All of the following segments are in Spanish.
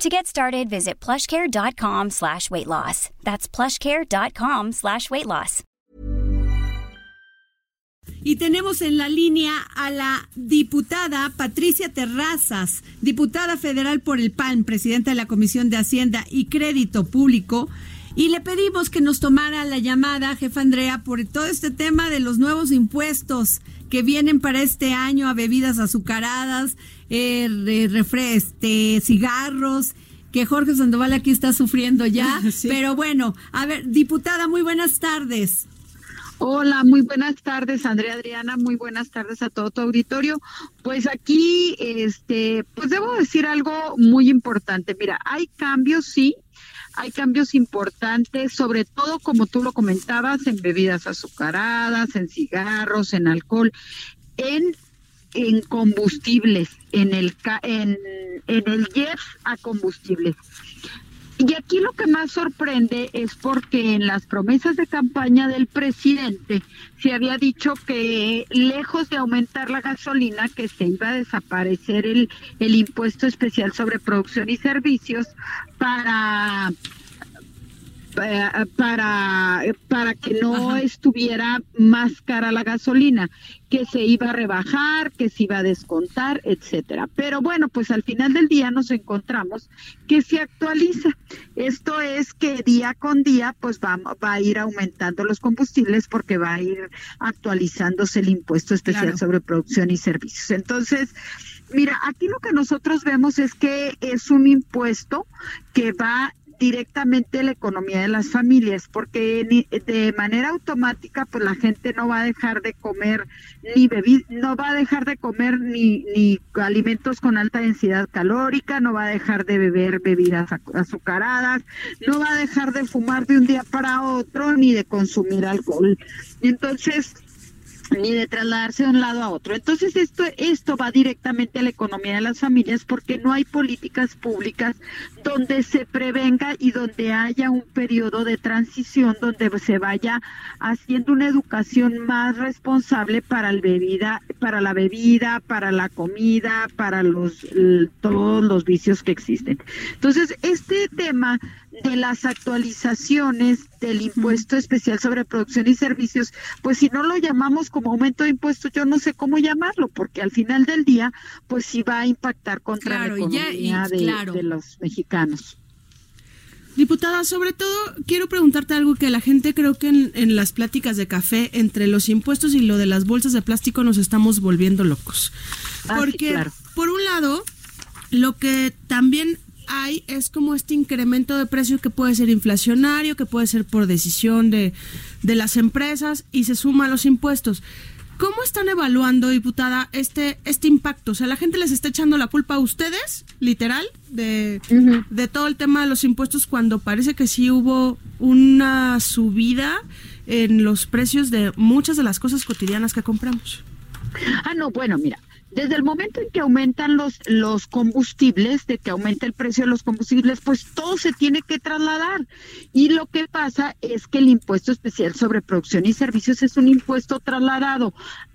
To get started, visit plushcare.com slash weight loss. That's plushcare.com slash weight loss. Y tenemos en la línea a la diputada Patricia Terrazas, diputada federal por el PAN, presidenta de la Comisión de Hacienda y Crédito Público. Y le pedimos que nos tomara la llamada, jefa Andrea, por todo este tema de los nuevos impuestos que vienen para este año a bebidas azucaradas, eh, cigarros, que Jorge Sandoval aquí está sufriendo ya. Pero bueno, a ver, diputada, muy buenas tardes. Hola, muy buenas tardes, Andrea Adriana, muy buenas tardes a todo tu auditorio. Pues aquí, este, pues debo decir algo muy importante. Mira, hay cambios, sí, hay cambios importantes, sobre todo como tú lo comentabas, en bebidas azucaradas, en cigarros, en alcohol, en en combustibles, en el en, en el jet a combustibles. Y aquí lo que más sorprende es porque en las promesas de campaña del presidente se había dicho que lejos de aumentar la gasolina, que se iba a desaparecer el, el impuesto especial sobre producción y servicios para para, para que no estuviera más cara la gasolina, que se iba a rebajar, que se iba a descontar, etcétera. Pero bueno, pues al final del día nos encontramos que se actualiza. Esto es que día con día pues va, va a ir aumentando los combustibles porque va a ir actualizándose el impuesto especial sobre producción y servicios. Entonces, Mira, aquí lo que nosotros vemos es que es un impuesto que va directamente la economía de las familias, porque de manera automática pues la gente no va a dejar de comer ni bebidas, no va a dejar de comer ni, ni alimentos con alta densidad calórica, no va a dejar de beber bebidas azucaradas, no va a dejar de fumar de un día para otro ni de consumir alcohol. Entonces, ni de trasladarse de un lado a otro. Entonces esto esto va directamente a la economía de las familias porque no hay políticas públicas donde se prevenga y donde haya un periodo de transición donde se vaya haciendo una educación más responsable para el bebida, para la bebida, para la comida, para los todos los vicios que existen. Entonces, este tema de las actualizaciones del impuesto especial sobre producción y servicios, pues si no lo llamamos como aumento de impuestos, yo no sé cómo llamarlo, porque al final del día, pues sí va a impactar contra la economía de, los mexicanos. Diputada, sobre todo quiero preguntarte algo que la gente creo que en, las pláticas de café entre los impuestos y lo de las bolsas de plástico nos estamos volviendo locos. Ah, porque por un lado, lo que también hay es como este incremento de precio que puede ser inflacionario, que puede ser por decisión de, de las empresas y se suma a los impuestos. ¿Cómo están evaluando, diputada, este, este impacto? O sea, la gente les está echando la culpa a ustedes, literal, de, de todo el tema de los impuestos cuando parece que sí hubo una subida en los precios de muchas de las cosas cotidianas que compramos. Ah, no, bueno, mira, desde el momento en que aumentan los, los combustibles, de que aumenta el precio de los combustibles, pues todo se tiene que trasladar. Y lo que pasa es que el impuesto especial sobre producción y servicios es un impuesto trasladado.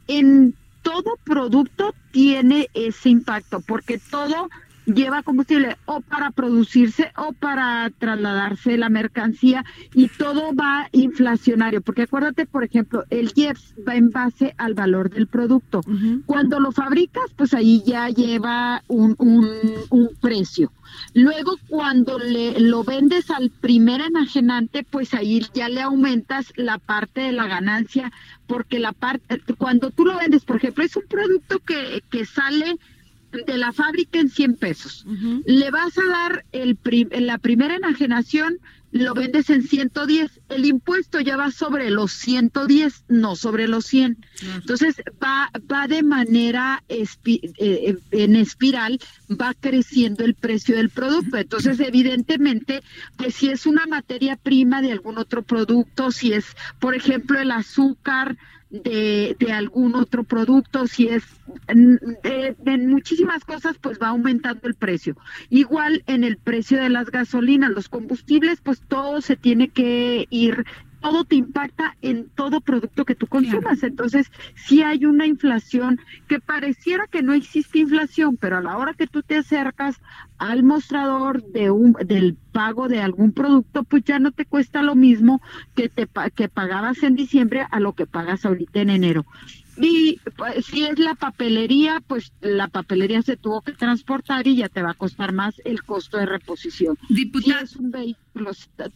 En todo producto tiene ese impacto, porque todo lleva combustible o para producirse o para trasladarse la mercancía y todo va inflacionario, porque acuérdate, por ejemplo, el IEPS va en base al valor del producto. Cuando lo fabricas, pues ahí ya lleva un, un, un precio. Luego, cuando le, lo vendes al primer enajenante, pues ahí ya le aumentas la parte de la ganancia, porque la parte, cuando tú lo vendes, por ejemplo, es un producto que, que sale de la fábrica en 100 pesos. Le vas a dar el la primera enajenación, lo vendes en 110. El impuesto ya va sobre los 110, no sobre los 100. Entonces va, va de manera eh, eh, en espiral, va creciendo el precio del producto. Entonces, evidentemente, pues si es una materia prima de algún otro producto, si es, por ejemplo, el azúcar, de, de, algún otro producto, si es de, de, muchísimas cosas, pues va aumentando el precio. Igual en el precio de las gasolinas, los combustibles, pues todo se tiene que ir todo te impacta en todo producto que tú consumas. Entonces, si hay una inflación que pareciera que no existe inflación, pero a la hora que tú te acercas al mostrador de un, del pago de algún producto, pues ya no te cuesta lo mismo que, te, que pagabas en diciembre a lo que pagas ahorita en enero. Y pues, si es la papelería, pues la papelería se tuvo que transportar y ya te va a costar más el costo de reposición. Diputada, es un vehículo,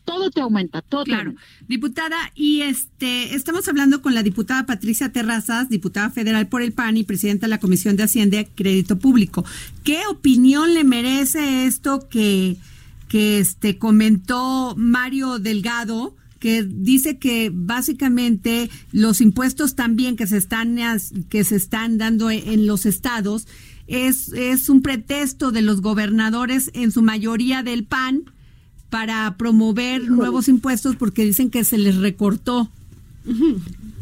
todo te aumenta, todo. Claro. Diputada, y este, estamos hablando con la diputada Patricia Terrazas, diputada federal por el PAN y presidenta de la Comisión de Hacienda y Crédito Público. ¿Qué opinión le merece esto que, que este comentó Mario Delgado? Que dice que básicamente los impuestos también que se están que se están dando en los estados es, es un pretexto de los gobernadores en su mayoría del PAN para promover nuevos impuestos porque dicen que se les recortó.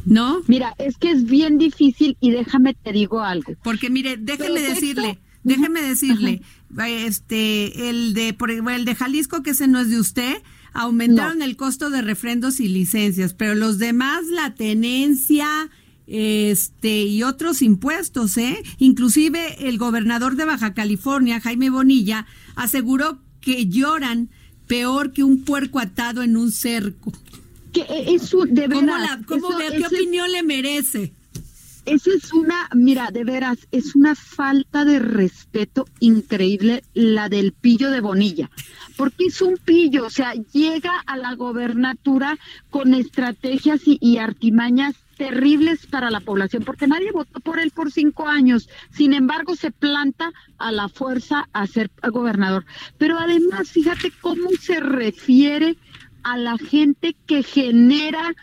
¿No? Mira, es que es bien difícil y déjame te digo algo. Porque mire, déjeme decirle, déjeme decirle, este el de por el de Jalisco que ese no es de usted, aumentaron el costo de refrendos y licencias, pero los demás, la tenencia, este y otros impuestos, ¿eh? Inclusive el gobernador de Baja California, Jaime Bonilla, aseguró que lloran peor que un puerco atado en un cerco. Que eso de verdad. ¿Cómo, ¿Qué opinión le merece? Esa es una, mira, de veras, es una falta de respeto increíble la del pillo de Bonilla, porque es un pillo, o sea, llega a la gobernatura con estrategias y, artimañas terribles para la población, porque nadie votó por él por cinco años. Sin embargo, se planta a la fuerza a ser gobernador. Pero además, fíjate cómo se refiere a la gente que genera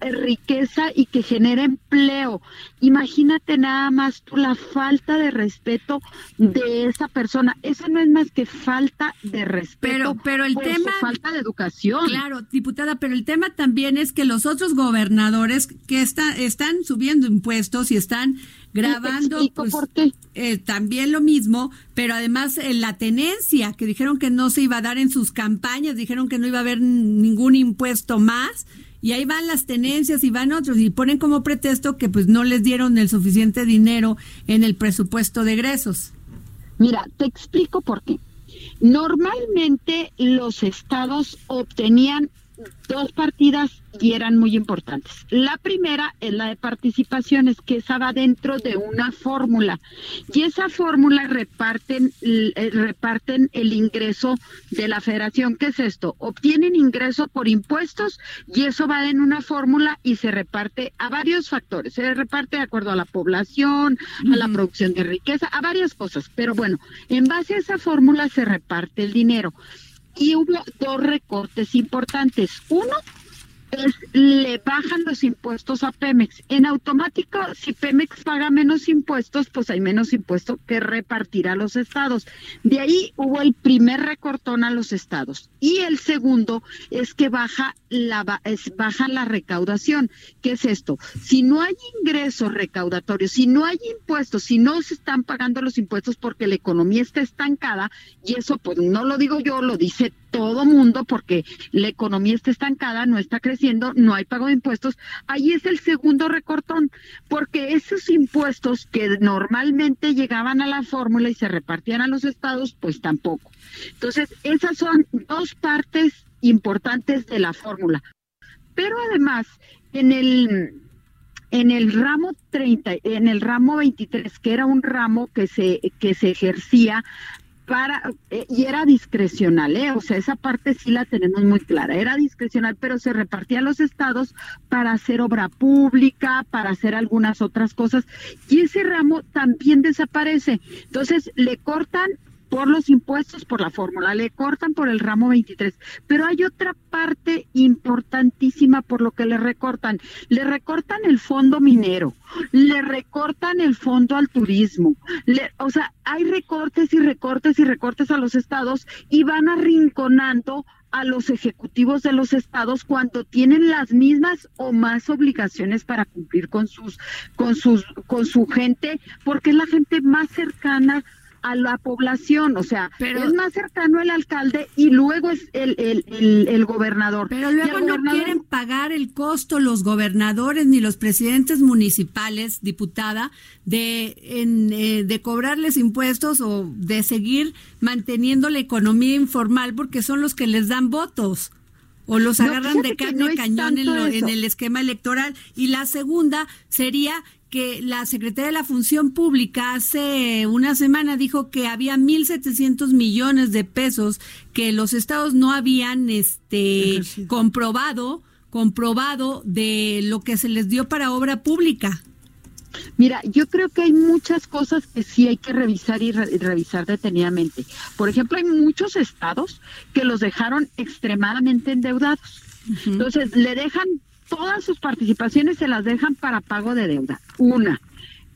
riqueza y que genera empleo. Imagínate nada más tú la falta de respeto de esa persona. Eso no es más que falta de respeto. Pero, pero el tema. falta de educación. Claro, diputada, pero el tema también es que los otros gobernadores que está, están subiendo impuestos y están grabando pues, por qué? Eh, también lo mismo, pero además en la tenencia, que dijeron que no se iba a dar en sus campañas, dijeron que no iba a haber ningún impuesto más y ahí van las tenencias y van otros y ponen como pretexto que pues no les dieron el suficiente dinero en el presupuesto de egresos. Mira, te explico por qué. Normalmente los estados obtenían dos partidas y eran muy importantes. La primera es la de participaciones, que estaba dentro de una fórmula. Y esa fórmula reparten, eh, reparten el ingreso de la federación. ¿Qué es esto? Obtienen ingreso por impuestos y eso va en una fórmula y se reparte a varios factores. Se reparte de acuerdo a la población, a la producción de riqueza, a varias cosas. Pero bueno, en base a esa fórmula se reparte el dinero y hubo dos recortes importantes. Uno le bajan los impuestos a Pemex. En automático, si Pemex paga menos impuestos, pues hay menos impuestos que repartir a los estados. De ahí hubo el primer recortón a los estados. Y el segundo es que baja la, es, baja la recaudación. ¿Qué es esto? Si no hay ingresos recaudatorios, si no hay impuestos, si no se están pagando los impuestos porque la economía está estancada, y eso pues no lo digo yo, lo dice todo mundo porque la economía está estancada, no está creciendo, no hay pago de impuestos, ahí es el segundo recortón, porque esos impuestos que normalmente llegaban a la fórmula y se repartían a los estados, pues tampoco. Entonces, esas son dos partes importantes de la fórmula. Pero además, en el en el ramo 30, en el ramo 23, que era un ramo que se que se ejercía para eh, y era discrecional, ¿eh? o sea, esa parte sí la tenemos muy clara, era discrecional, pero se repartía a los estados para hacer obra pública, para hacer algunas otras cosas, y ese ramo también desaparece. Entonces, le cortan por los impuestos, por la fórmula, le cortan por el ramo 23. Pero hay otra parte importantísima por lo que le recortan. Le recortan el fondo minero, le recortan el fondo al turismo. o sea, hay recortes y recortes y recortes a los estados y van arrinconando a los ejecutivos de los estados cuando tienen las mismas o más obligaciones para cumplir con sus con sus con su gente porque es la gente más cercana a la población, o sea, pero, es más cercano el alcalde y luego es el, el, el, gobernador. Pero luego no quieren pagar el costo los gobernadores ni los presidentes municipales, diputada, de, en, eh, de cobrarles impuestos o de seguir manteniendo la economía informal porque son los que les dan votos o los agarran de a cañón en, en, el esquema electoral. Y la segunda sería que la secretaria de la Función Pública hace una semana dijo que había 1.700 millones de pesos que los estados no habían este comprobado comprobado de lo que se les dio para obra pública. Mira, yo creo que hay muchas cosas que sí hay que revisar y revisar detenidamente. Por ejemplo, hay muchos estados que los dejaron extremadamente endeudados. Entonces, le dejan todas sus participaciones se las dejan para pago de deuda. Una.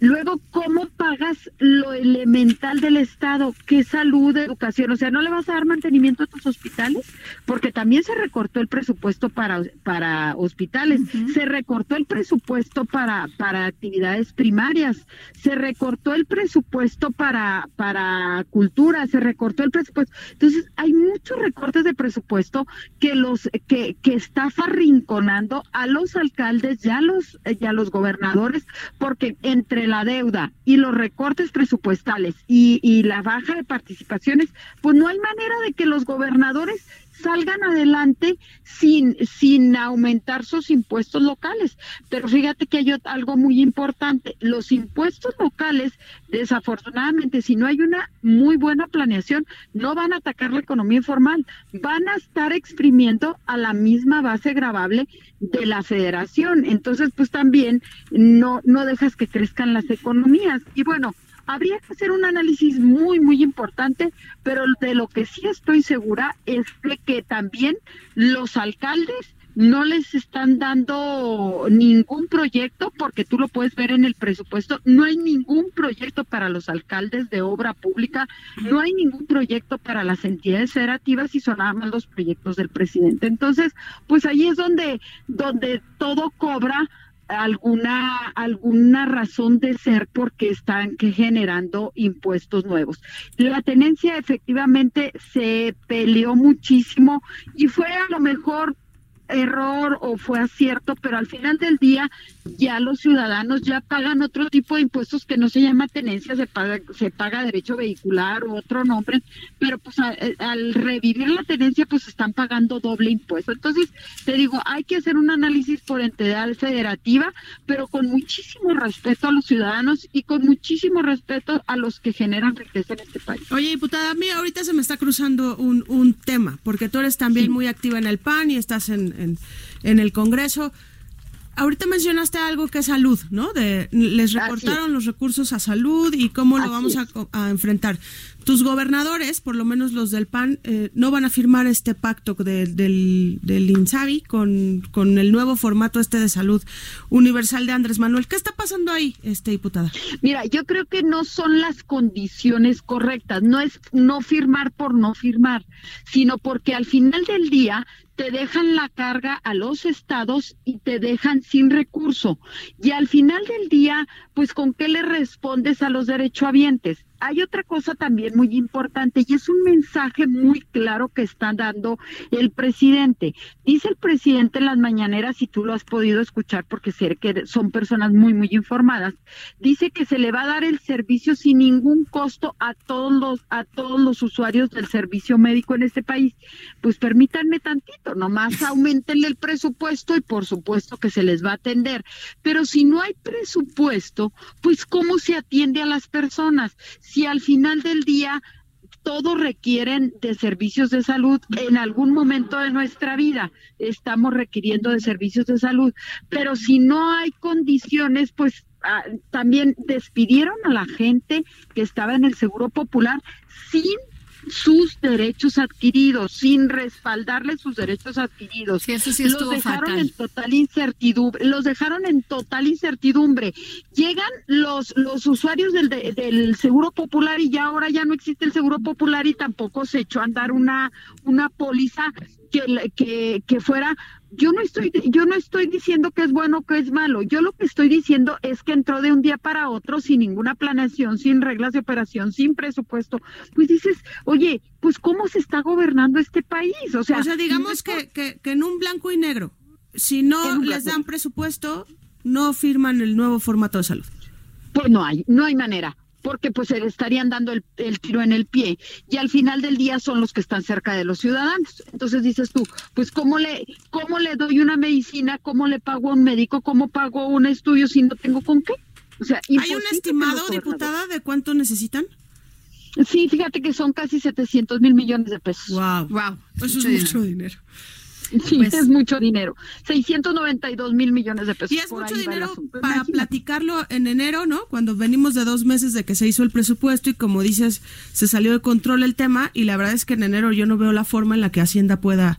Luego, ¿cómo pagas lo elemental del Estado? ¿Qué salud, educación? O sea, ¿no le vas a dar mantenimiento a tus hospitales? Porque también se recortó el presupuesto para, para hospitales, se recortó el presupuesto para, para actividades primarias, se recortó el presupuesto para, para cultura, se recortó el presupuesto. Entonces, hay muchos recortes de presupuesto que los que, que está arrinconando a los alcaldes y los, y a los gobernadores, porque entre la deuda y los recortes presupuestales y, y la baja de participaciones, pues no hay manera de que los gobernadores salgan adelante sin, sin aumentar sus impuestos locales. Pero fíjate que hay algo muy importante, los impuestos locales, desafortunadamente, si no hay una muy buena planeación, no van a atacar la economía informal, van a estar exprimiendo a la misma base grabable de la federación. Entonces, pues también no, no dejas que crezcan las economías. Y bueno, habría que hacer un análisis muy, muy importante, pero de lo que sí estoy segura es de que también los alcaldes no les están dando ningún proyecto, porque tú lo puedes ver en el presupuesto, no hay ningún proyecto para los alcaldes de obra pública, no hay ningún proyecto para las entidades federativas y son nada más los proyectos del presidente. Entonces, pues ahí es donde, donde todo cobra alguna alguna razón de ser porque están generando impuestos nuevos. La tenencia efectivamente se peleó muchísimo y fue a lo mejor error o fue acierto, pero al final del día ya los ciudadanos ya pagan otro tipo de impuestos que no se llama tenencia, se paga, se paga derecho vehicular o otro nombre, pero pues eh, al revivir la tenencia pues están pagando doble impuesto. Entonces, te digo, hay que hacer un análisis por entidad federativa, pero con muchísimo respeto a los ciudadanos y con muchísimo respeto a los que generan riqueza en este país. Oye, diputada, a mí ahorita se me está cruzando un, un tema, porque tú eres también muy activa en el PAN y estás en, en, en el Congreso. Ahorita mencionaste algo que es salud, ¿no? De, les recortaron los recursos a salud y cómo lo vamos a, enfrentar. Tus gobernadores, por lo menos los del PAN, eh, no van a firmar este pacto del, del INSABI con, con el nuevo formato este de salud universal de Andrés Manuel. ¿Qué está pasando ahí, este diputada? Mira, yo creo que no son las condiciones correctas. No es no firmar por no firmar, sino porque al final del día te dejan la carga a los estados y te dejan sin recurso. Y al final del día, pues con qué le respondes a los derechohabientes hay otra cosa también muy importante y es un mensaje muy claro que está dando el presidente. Dice el presidente en las mañaneras, y tú lo has podido escuchar porque sé que son personas muy, muy informadas, dice que se le va a dar el servicio sin ningún costo a todos los, a todos los usuarios del servicio médico en este país. Pues permítanme tantito, nomás aumentenle el presupuesto y por supuesto que se les va a atender. Pero si no hay presupuesto, pues ¿cómo se atiende a las personas? Si al final del día todos requieren de servicios de salud en algún momento de nuestra vida. Estamos requiriendo de servicios de salud, pero si no hay condiciones, pues ah, también despidieron a la gente que estaba en el Seguro Popular sin sus derechos adquiridos, sin respaldarle sus derechos adquiridos. los dejaron en total incertidumbre, los dejaron en total incertidumbre. Llegan los los usuarios del, del Seguro Popular y ya ahora ya no existe el Seguro Popular y tampoco se echó a andar una una póliza que, que, que fuera yo no estoy yo no estoy diciendo que es bueno o que es malo. Yo lo que estoy diciendo es que entró de un día para otro sin ninguna planeación sin reglas de operación sin presupuesto. Pues dices oye pues cómo se está gobernando este país o sea, o sea digamos que, que, que en un blanco y negro si no les dan presupuesto no firman el nuevo formato de salud. Pues no hay no hay manera porque pues se le estarían dando el, tiro en el pie y al final del día son los que están cerca de los ciudadanos. Entonces dices tú, pues cómo le cómo le doy una medicina, cómo le pago a un médico, cómo pago un estudio si no tengo con qué? O sea, ¿hay un estimado diputada de cuánto necesitan? Sí, fíjate que son casi 700 mil millones de pesos. Wow, wow, eso es mucho dinero. Sí, pues es mucho dinero. 692 mil millones de pesos. Y es mucho dinero para platicarlo en enero, ¿no? Cuando venimos de dos meses de que se hizo el presupuesto y como dices, se salió de control el tema y la verdad es que en enero yo no veo la forma en la que Hacienda pueda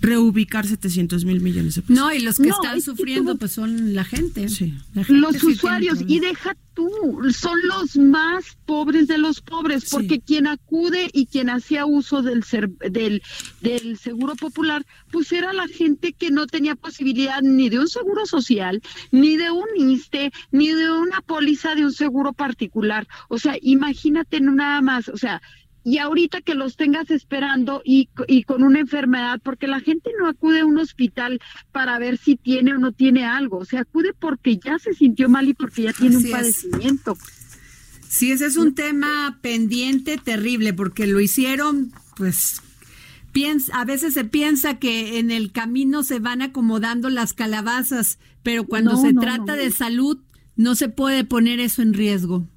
reubicar 700 mil millones de pesos. No, y los que están sufriendo pues son la gente. Sí. los usuarios, y deja tú, son los más pobres de los pobres, porque quien acude y quien hacía uso del, del, del seguro popular, pues era la gente que no tenía posibilidad ni de un seguro social, ni de un ISTE, ni de una póliza de un seguro particular. O sea, imagínate nada más, o sea, y ahorita que los tengas esperando y, y, con una enfermedad, porque la gente no acude a un hospital para ver si tiene o no tiene algo, o sea, acude porque ya se sintió mal y porque ya tiene un padecimiento. Sí, ese es un tema pendiente terrible, porque lo hicieron, pues, piensa, a veces se piensa que en el camino se van acomodando las calabazas, pero cuando se trata de salud, no se puede poner eso en riesgo.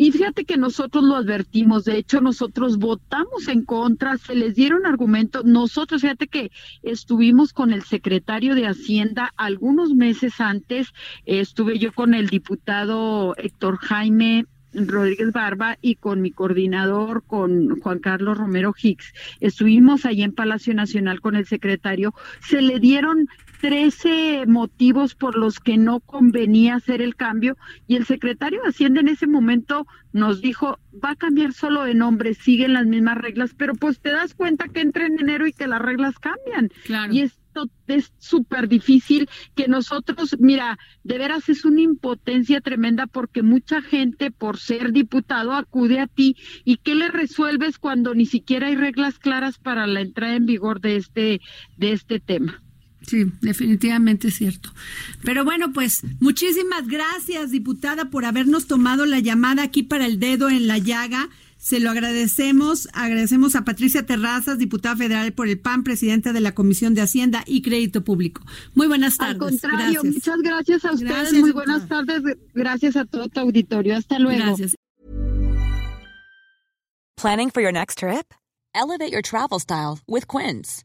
Y fíjate que nosotros lo advertimos, de hecho nosotros votamos en contra, se les dieron argumentos, nosotros fíjate que estuvimos con el secretario de Hacienda algunos meses antes, estuve yo con el diputado Héctor Jaime Rodríguez Barba y con mi coordinador, con Juan Carlos Romero Hicks. Estuvimos ahí en Palacio Nacional con el secretario. Se le dieron 13 motivos por los que no convenía hacer el cambio y el secretario de Hacienda en ese momento nos dijo, va a cambiar solo de nombre, siguen las mismas reglas, pero pues te das cuenta que entra en enero y que las reglas cambian. Y esto es súper difícil que nosotros, mira, de veras es una impotencia tremenda porque mucha gente por ser diputado acude a ti y ¿qué le resuelves cuando ni siquiera hay reglas claras para la entrada en vigor de este, de este tema? Sí, definitivamente es cierto. Pero bueno, pues muchísimas gracias, diputada, por habernos tomado la llamada aquí para el dedo en la llaga. Se lo agradecemos. Agradecemos a Patricia Terrazas, diputada federal por el PAN, presidenta de la Comisión de Hacienda y Crédito Público. Muy buenas tardes. Al contrario, muchas gracias a ustedes. Muy buenas tardes. Gracias a todo tu auditorio. Hasta luego. Gracias. Planning for your next trip? Elevate your travel style with Quince.